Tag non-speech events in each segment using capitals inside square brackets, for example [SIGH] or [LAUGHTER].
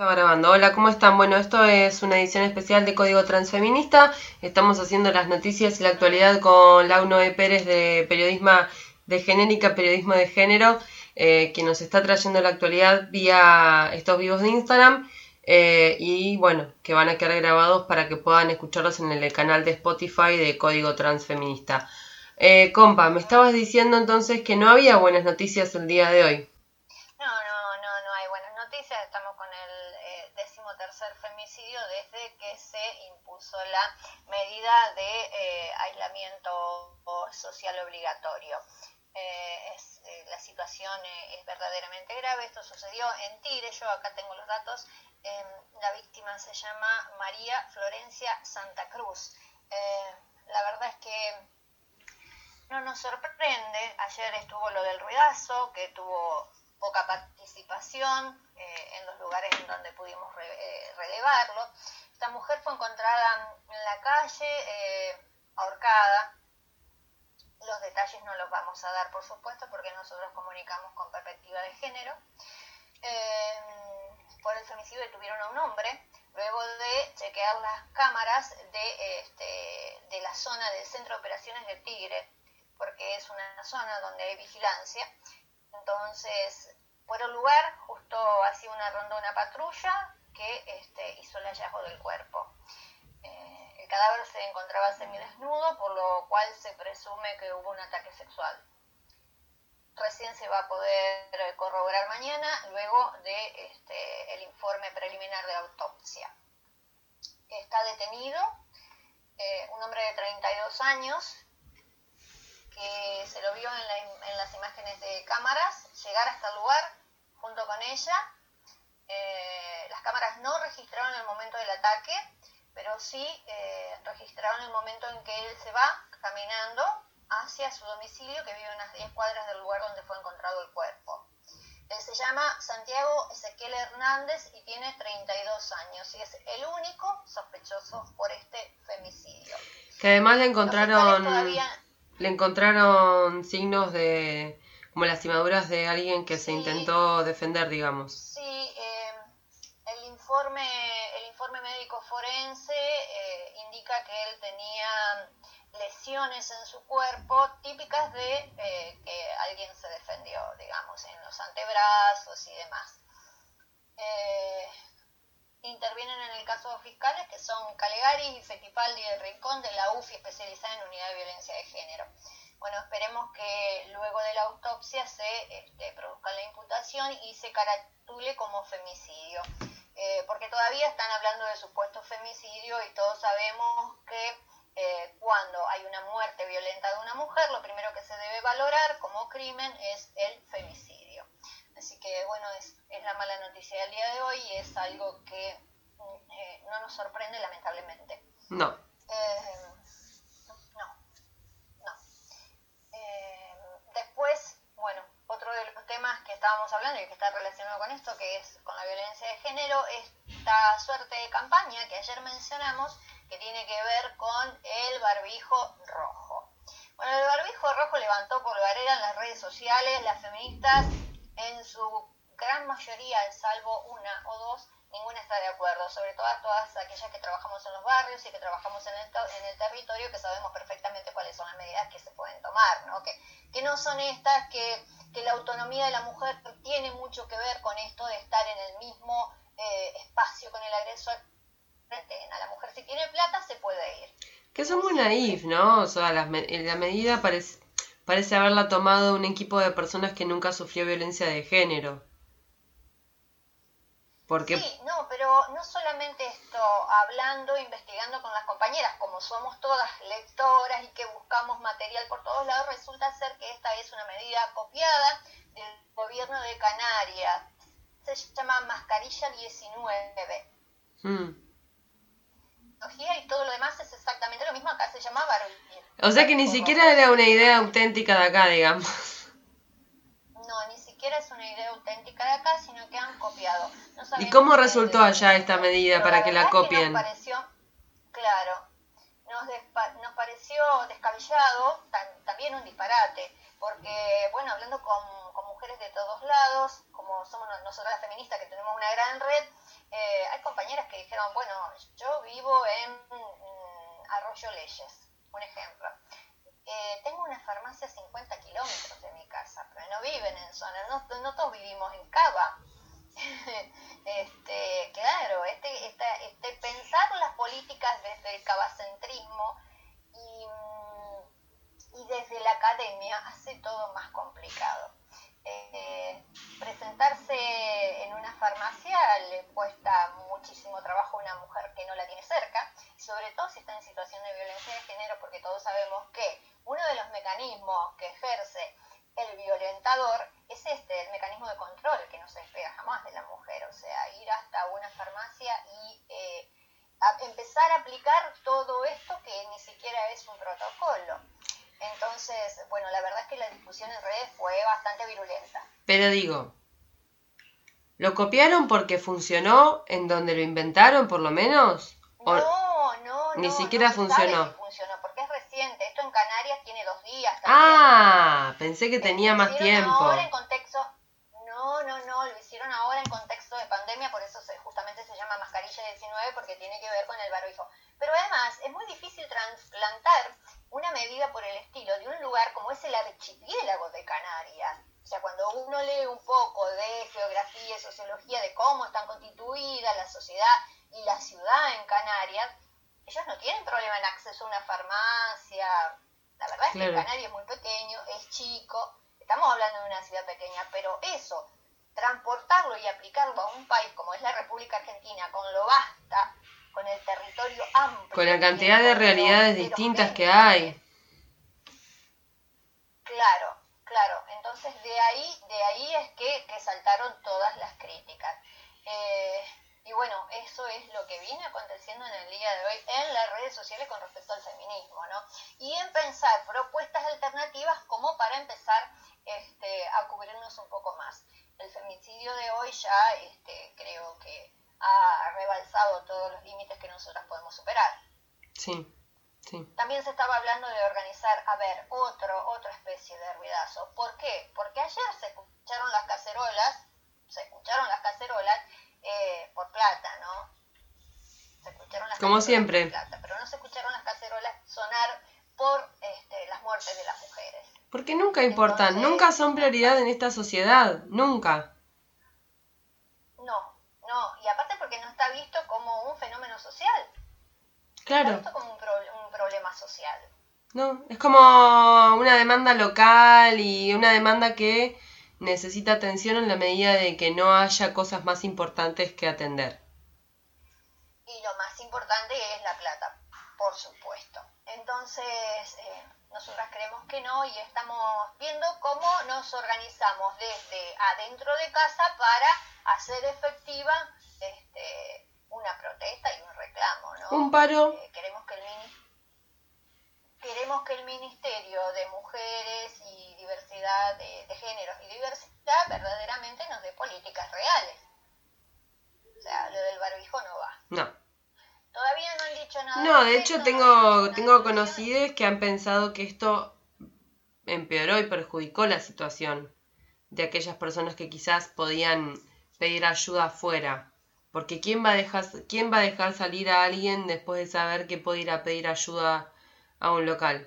Estaba grabando. Hola, ¿cómo están? Bueno, esto es una edición especial de Código Transfeminista. Estamos haciendo las noticias y la actualidad con Launo E. Pérez de Periodismo de Genérica, Periodismo de Género, eh, que nos está trayendo la actualidad vía estos vivos de Instagram. Eh, y bueno, que van a quedar grabados para que puedan escucharlos en el canal de Spotify de Código Transfeminista. Eh, compa, me estabas diciendo entonces que no había buenas noticias el día de hoy. Tercer femicidio desde que se impuso la medida de eh, aislamiento social obligatorio. Eh, eh, la situación es verdaderamente grave. Esto sucedió en Tigre. Yo acá tengo los datos. Em, la víctima se llama María Florencia Santa Cruz. la verdad es que no nos sorprende. Ayer estuvo lo del ruidazo, que tuvo poca participación eh, en los lugares en donde pudimos eh, relevarlo. Esta mujer fue encontrada en la calle, eh, ahorcada. Los detalles no los vamos a dar, por supuesto, porque nosotros comunicamos con perspectiva de género. por el femicidio detuvieron a un hombre, luego de chequear las cámaras de, este, de la zona del Centro de Operaciones de Tigre, porque es una zona donde hay vigilancia, entonces, por el lugar, justo hacía una ronda una patrulla que este, hizo el hallazgo del cuerpo. Eh, el cadáver se encontraba semidesnudo, por lo cual se presume que hubo un ataque sexual. Recién se va a poder corroborar mañana, luego de este, el informe preliminar de autopsia. Está detenido eh, un hombre de 32 años que se lo vio en, las imágenes de cámaras, llegar hasta el lugar junto con ella. Eh, las cámaras no registraron el momento del ataque, pero sí eh, registraron el momento en que él se va caminando hacia su domicilio, que vive a unas 10 cuadras del lugar donde fue encontrado el cuerpo. Él se llama Santiago Ezequiel Hernández y tiene 32 años y es el único sospechoso por este femicidio. Que además le encontraron le encontraron signos de como lastimaduras de alguien que se intentó defender, digamos. Sí, eh, el informe el informe médico forense eh, indica que él tenía lesiones en su cuerpo típicas de eh, que alguien se defendió, digamos, en los antebrazos y demás. Intervienen en el caso fiscales que son Calegari y Fetipaldi del Rincón de la UFI especializada en unidad de violencia de género. Bueno, esperemos que luego de la autopsia se este, produzca la imputación y se caratule como femicidio. Eh, porque todavía están hablando de supuesto femicidio y todos sabemos que eh, cuando hay una muerte violenta de una mujer, lo primero que se debe valorar como crimen es el femicidio. Así que bueno, es, es la mala noticia del día de hoy y es algo que mm, eh, no nos sorprende lamentablemente. No. no, no. después, bueno, otro de los temas que estábamos hablando y que está relacionado con esto, que es con la violencia de género, esta suerte de campaña que ayer mencionamos, que tiene que ver con el barbijo rojo. Bueno, el barbijo rojo levantó por barrera en las redes sociales, las feministas en su gran mayoría, salvo una o dos, ninguna está de acuerdo, sobre todo todas aquellas que trabajamos en los barrios y que trabajamos en el, en el territorio, que sabemos perfectamente cuáles son las medidas que se pueden tomar, ¿no? Que, no son estas, que, la autonomía de la mujer tiene mucho que ver con esto de estar en el mismo eh, espacio con el agresor. A la mujer si tiene plata se puede ir. Que son muy naif, ¿no? O sea, la, la medida parece, parece haberla tomado un equipo de personas que nunca sufrió violencia de género. Sí, no, pero no solamente esto, hablando, investigando con las compañeras, como somos todas lectoras y que buscamos material por todos lados, resulta ser que esta es una medida copiada del gobierno de Canarias. Se llama Mascarilla 19. Hmm. Y todo lo demás es exactamente lo mismo, acá se llama barbijo. O sea que ni siquiera era una idea auténtica de acá, digamos. No, ni siquiera es una idea auténtica de acá, sino que han copiado. ¿Y cómo resultó allá esta medida para que la copien? nos pareció, claro, nos, nos pareció descabellado, también un disparate, porque, bueno, hablando con, de todos lados, como somos nosotras las feministas que tenemos una gran red, dijeron, bueno, yo vivo en mm, Arroyo Leyes, un ejemplo. Eh, tengo una farmacia a 50 kilómetros de mi casa, pero no viven en zona, no, no todos vivimos en Cava. [LAUGHS] este, claro, este, este, pensar las políticas desde el cabacentrismo y, mm, y desde la academia hace todo más complicado. Eh, presentarse en una farmacia le cuesta muchísimo trabajo a una mujer que no la tiene cerca, sobre todo si está en situación de violencia de género, porque todos sabemos que uno de los mecanismos que ejerce el violentador es este, el mecanismo de control que no se despega jamás de la mujer, o sea, ir hasta una farmacia y eh, empezar a aplicar todo esto que ni siquiera es un protocolo. Entonces, bueno, la verdad es que la discusión en redes fue bastante virulenta. Pero digo, ¿lo copiaron porque funcionó en donde lo inventaron, por lo menos? ¿O no, no, Ni siquiera funcionó. funcionó, porque es reciente. Esto en Canarias tiene dos días. Ah, pensé que tenía más tiempo. Ahora en contexto, no, no, no, lo hicieron ahora en contexto de pandemia, por eso justamente se llama mascarilla 19, porque tiene que ver con el barbijo. Pero además es muy difícil trasplantar una medida por el estilo de un lugar como es el archipiélago de Canarias. O sea, cuando uno lee un poco de geografía y sociología de cómo están constituidas la sociedad y la ciudad en Canarias, ellos no tienen problema en acceso a una farmacia. La verdad es que Canarias es muy pequeño, es chico, estamos hablando de una ciudad pequeña, pero eso, transportarlo y aplicarlo a un país como es la República Argentina, con lo basta con el territorio amplio. Con la cantidad de realidades distintas que hay. Claro, claro. Entonces de ahí, de ahí es que, saltaron todas las críticas. Eh, y bueno, eso es lo que viene aconteciendo en el día de hoy en las redes sociales con respecto al feminismo, ¿no? Y en pensar propuestas alternativas como para empezar este, a cubrirnos un poco más. El femicidio de hoy ya este, creo que ha rebalsado todos los límites que nosotras podemos superar. Sí, sí. También se estaba hablando de organizar, a ver, otro, otra especie de ruidazo. ¿Por qué? Porque ayer se escucharon las cacerolas, se escucharon las cacerolas eh, por plata, ¿no? Se escucharon las Como siempre. Por plata, pero no se escucharon las cacerolas sonar por este, las muertes de las mujeres. Porque nunca importan, nunca son prioridad en esta sociedad, nunca. No, y aparte porque no está visto como un fenómeno social. Claro. Está visto como un, problema social. No, es como una demanda local y una demanda que necesita atención en la medida de que no haya cosas más importantes que atender. Y lo más importante es la plata, por supuesto. Entonces, eh, nosotras creemos que no y estamos viendo cómo nos organizamos desde adentro de casa para hacer efectiva este, una protesta y un reclamo. ¿no? Un paro. Eh, queremos, que el queremos que el Ministerio de Mujeres y Diversidad de, de Géneros y Diversidad verdaderamente nos dé políticas reales. O sea, lo del barbijo no va. No. Todavía no han dicho nada. No, de hecho tengo, tengo conocidos que han pensado que esto empeoró y perjudicó la situación de aquellas personas que quizás podían pedir ayuda afuera. Porque ¿quién va, a dejar, ¿quién va a dejar salir a alguien después de saber que puede ir a pedir ayuda a un local?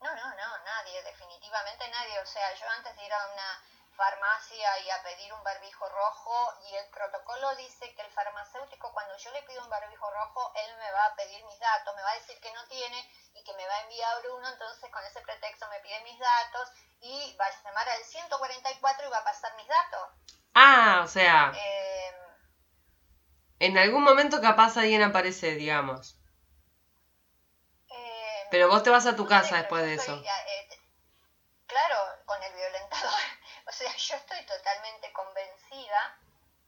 No, no, no, nadie, definitivamente nadie. O sea, yo antes de ir a una farmacia y a pedir un barbijo rojo y el protocolo dice que el farmacéutico cuando yo le pido un barbijo rojo él me va a pedir mis datos, me va a decir que no tiene y que me va a enviar uno, entonces con ese pretexto me pide mis datos y va a llamar al 144 y va a pasar mis datos. Ah, o sea. Em, en algún momento capaz alguien aparece, digamos. Pero vos te vas a tu casa después de eso. Eh, claro, con el violentador. [LAUGHS] O sea, yo estoy totalmente convencida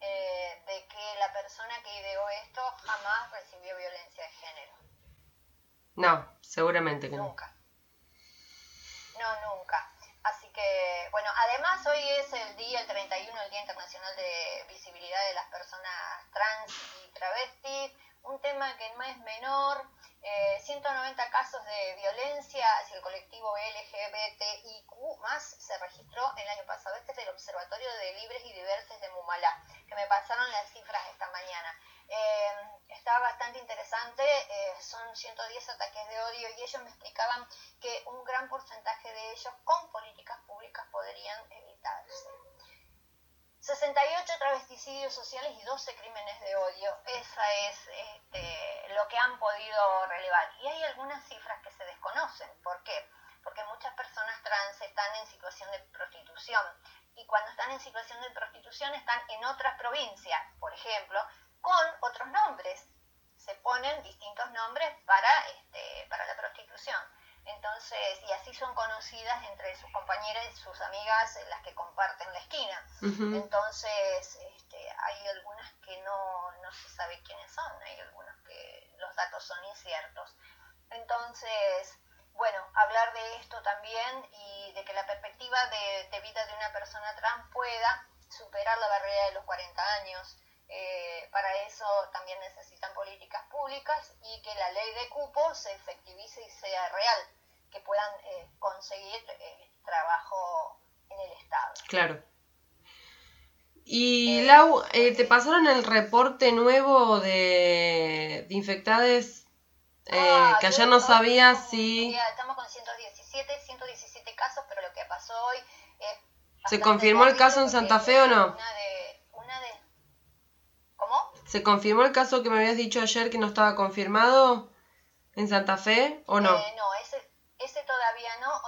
eh, de que la persona que ideó esto jamás recibió violencia de género. No, seguramente que no. Nunca. No, nunca. Así que, bueno, además hoy es el día, el 31, el Día Internacional de Visibilidad de las Personas Trans y Travestis, un tema que no es menor, 190 eh, casos de violencia hacia el colectivo LGBTIQ más se registró el año pasado. Este es el Observatorio de Libres y Diversos de Mumalá, que me pasaron las cifras esta mañana. Eh, estaba bastante interesante, eh, son 110 ataques de odio y ellos me explicaban que un gran porcentaje de ellos con políticas públicas podrían evitarse. 68 travesticidios sociales y 12 crímenes de odio. Esa es este, lo que han podido relevar. Y hay algunas cifras que se desconocen. ¿Por qué? Porque muchas personas trans están en situación de prostitución. Y cuando están en situación de prostitución están en otras provincias, por ejemplo, con otros nombres. Se ponen distintos nombres para. Entonces, y así son conocidas entre sus compañeras y sus amigas eh, las que comparten la esquina. Entonces, este, hay algunas que no, no se sabe quiénes son, hay algunas que los datos son inciertos. Entonces, bueno, hablar de esto también y de que la perspectiva de, de vida de una persona trans pueda superar la barrera de los 40 años, eh, para eso también necesitan políticas públicas y que la ley de cupo se efectivice y sea real, que puedan eh, conseguir eh, trabajo en el Estado. Claro. Y Lau, ¿te pasaron el reporte nuevo de, de infectados? Ah, que ayer no sabía si... estamos con 117, 117 casos, pero lo que pasó hoy es... ¿Se confirmó el caso en Santa Fe o no? ¿Se confirmó el caso que me habías dicho ayer que no estaba confirmado en Santa Fe o no? Eh, no, no.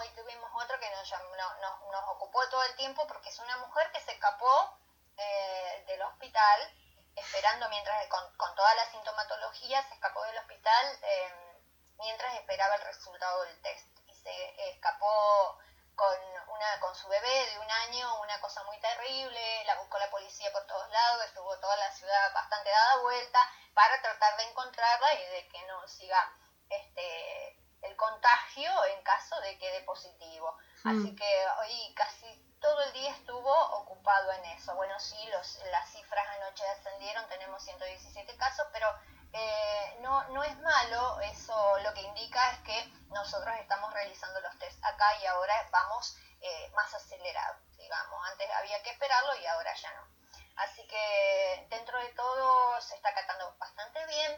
Hoy tuvimos otro que nos, nos ocupó todo el tiempo porque es una mujer que se escapó eh, del hospital esperando mientras con, con, toda la sintomatología se escapó del hospital eh, mientras esperaba el resultado del test. Y se escapó con, una, con su bebé de un año, una cosa muy terrible, la buscó la policía por todos lados, estuvo toda la ciudad bastante dada vuelta para tratar de encontrarla y de que no siga este, el contagio en caso de que quede positivo. Mm. Así que hoy casi todo el día estuvo ocupado en eso. Bueno, sí, los, las cifras anoche ascendieron, tenemos 117 casos, pero eh, no, no es malo, eso lo que indica es que nosotros estamos realizando los test acá y ahora vamos eh, más acelerados, digamos. Antes había que esperarlo y ahora ya no. Así que dentro de todo se está acatando bastante bien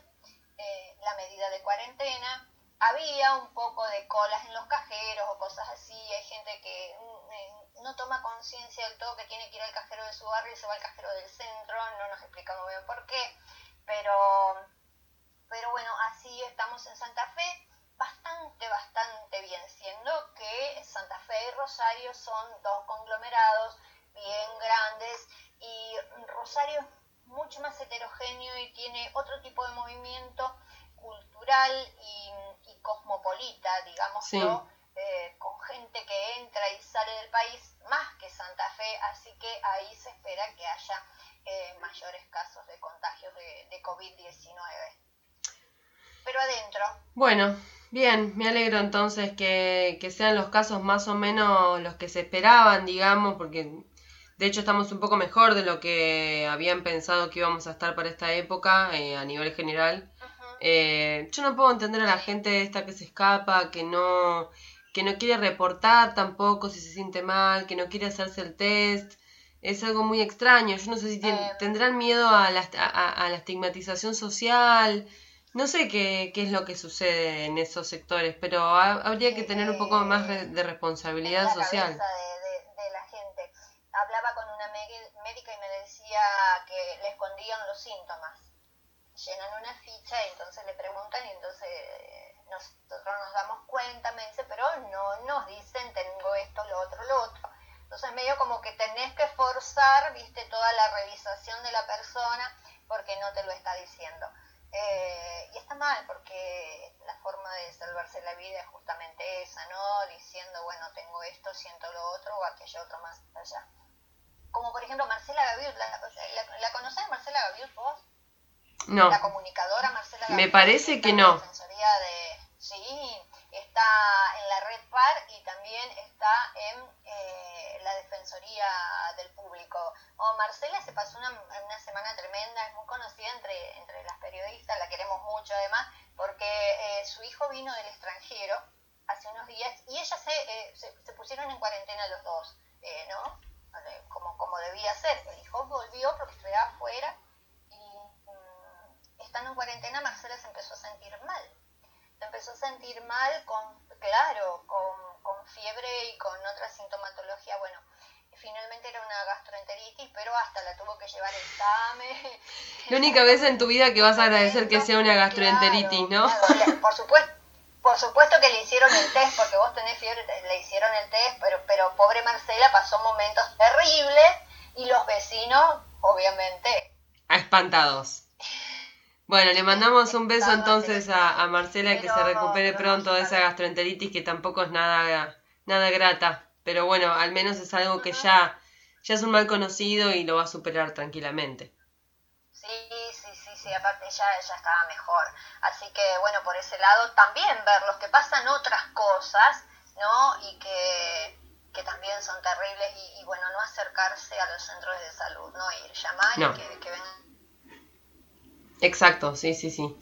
eh, la medida de cuarentena. Había un poco de colas en los cajeros o cosas así. Hay gente que mm, no toma conciencia del todo que tiene que ir al cajero de su barrio y se va al cajero del centro. No nos explicamos bien por qué. Pero pero bueno, así estamos en Santa Fe, bastante, bastante bien, siendo que Santa Fe y Rosario son dos conglomerados bien grandes y Rosario es mucho más heterogéneo y tiene otro tipo de movimiento cultural y, cosmopolita, digamos, eh, con gente que entra y sale del país más que Santa Fe, así que ahí se espera que haya eh, mayores casos de contagios de, de COVID-19 pero adentro. Bueno, bien, me alegro entonces que, sean los casos más o menos los que se esperaban, digamos, porque de hecho estamos un poco mejor de lo que habían pensado que íbamos a estar para esta época eh, a nivel general. Eh, yo no puedo entender a la gente esta que se escapa, que no que no quiere reportar tampoco si se siente mal, que no quiere hacerse el test. Es algo muy extraño. Yo no sé si eh, tendrán miedo a la, a la estigmatización social, no sé qué, qué, es lo que sucede en esos sectores, pero habría que tener un poco más de responsabilidad social. De, la gente. Hablaba con una médica y me decía que le escondían los síntomas. Llenan una ficha y entonces le preguntan y entonces nosotros nos damos cuenta, me dice, pero no nos dicen tengo esto, lo otro, lo otro. Entonces medio como que tenés que forzar, viste, toda la revisación de la persona porque no te lo está diciendo. Eh, y está mal porque la forma de salvarse la vida es justamente esa, ¿no? Diciendo, bueno, tengo esto, siento lo otro o aquello otro más allá. Como por ejemplo Marcela Gaviot, ¿la, la, Marcela Gaviot vos? No. La comunicadora Marcela Gaviot. Me parece que no. de, sí, está en la red PAR y también está en eh, la Defensoría del Público. Oh, Marcela se pasó una, una, semana tremenda, es muy conocida entre, entre las periodistas, la queremos mucho además, porque eh, su hijo vino del extranjero hace unos días y ellas se, eh, se, pusieron en cuarentena los dos, ¿no? Como, como debía ser. El hijo volvió porque estudiaba afuera en cuarentena, Marcela se empezó a sentir mal. Se empezó a sentir mal con, claro, con, fiebre y con otra sintomatología, bueno, finalmente era una gastroenteritis, pero hasta la tuvo que llevar el examen. [LAUGHS] La única vez en tu vida que vas a agradecer que sea una gastroenteritis, ¿no? Por supuesto. Por supuesto que le hicieron el test, porque vos tenés fiebre, le hicieron el test, pero, pero pobre Marcela pasó momentos terribles y los vecinos, obviamente. Espantados. Bueno, le mandamos un beso entonces a, a Marcela que se recupere pronto de esa gastroenteritis que tampoco es nada, nada grata. Pero bueno, al menos es algo que ya, ya es un mal conocido y lo va a superar tranquilamente. Sí, sí, sí, sí, aparte ya, ya estaba mejor. Así que bueno, por ese lado también ver los que pasan otras cosas, ¿no? Y que, que también son terribles y, bueno, no acercarse a los centros de salud, ¿no? Ir, llamar y que, que vengan. Exacto, sí, sí, sí.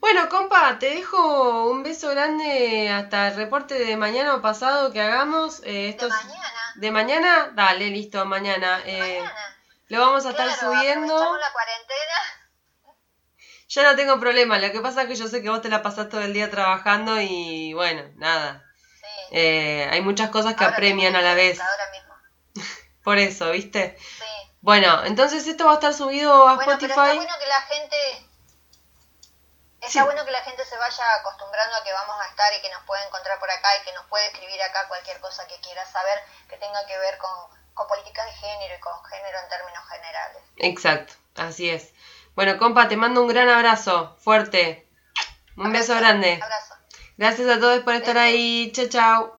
Bueno, compa, te dejo un beso grande hasta el reporte de mañana o pasado que hagamos. Eh, ¿De mañana? ¿De mañana? Dale, listo, mañana. Eh, Lo vamos a estar subiendo. la cuarentena. Ya no tengo problema, lo que pasa es que yo sé que vos te la pasás todo el día trabajando y bueno, nada. Sí. Eh, hay muchas cosas que apremian a la vez. Ahora mismo. [LAUGHS] Por eso, ¿viste? Sí. Bueno, entonces esto va a estar subido a Spotify. Pero está bueno que la gente Está bueno que la gente se vaya acostumbrando a que vamos a estar y que nos puede encontrar por acá y que nos puede escribir acá cualquier cosa que quiera saber que tenga que ver con, con políticas de género y con género en términos generales. Exacto, así es. Bueno, compa, te mando un gran abrazo, fuerte. Un beso grande. Abrazo. Gracias a todos por estar ahí. Chao, chao.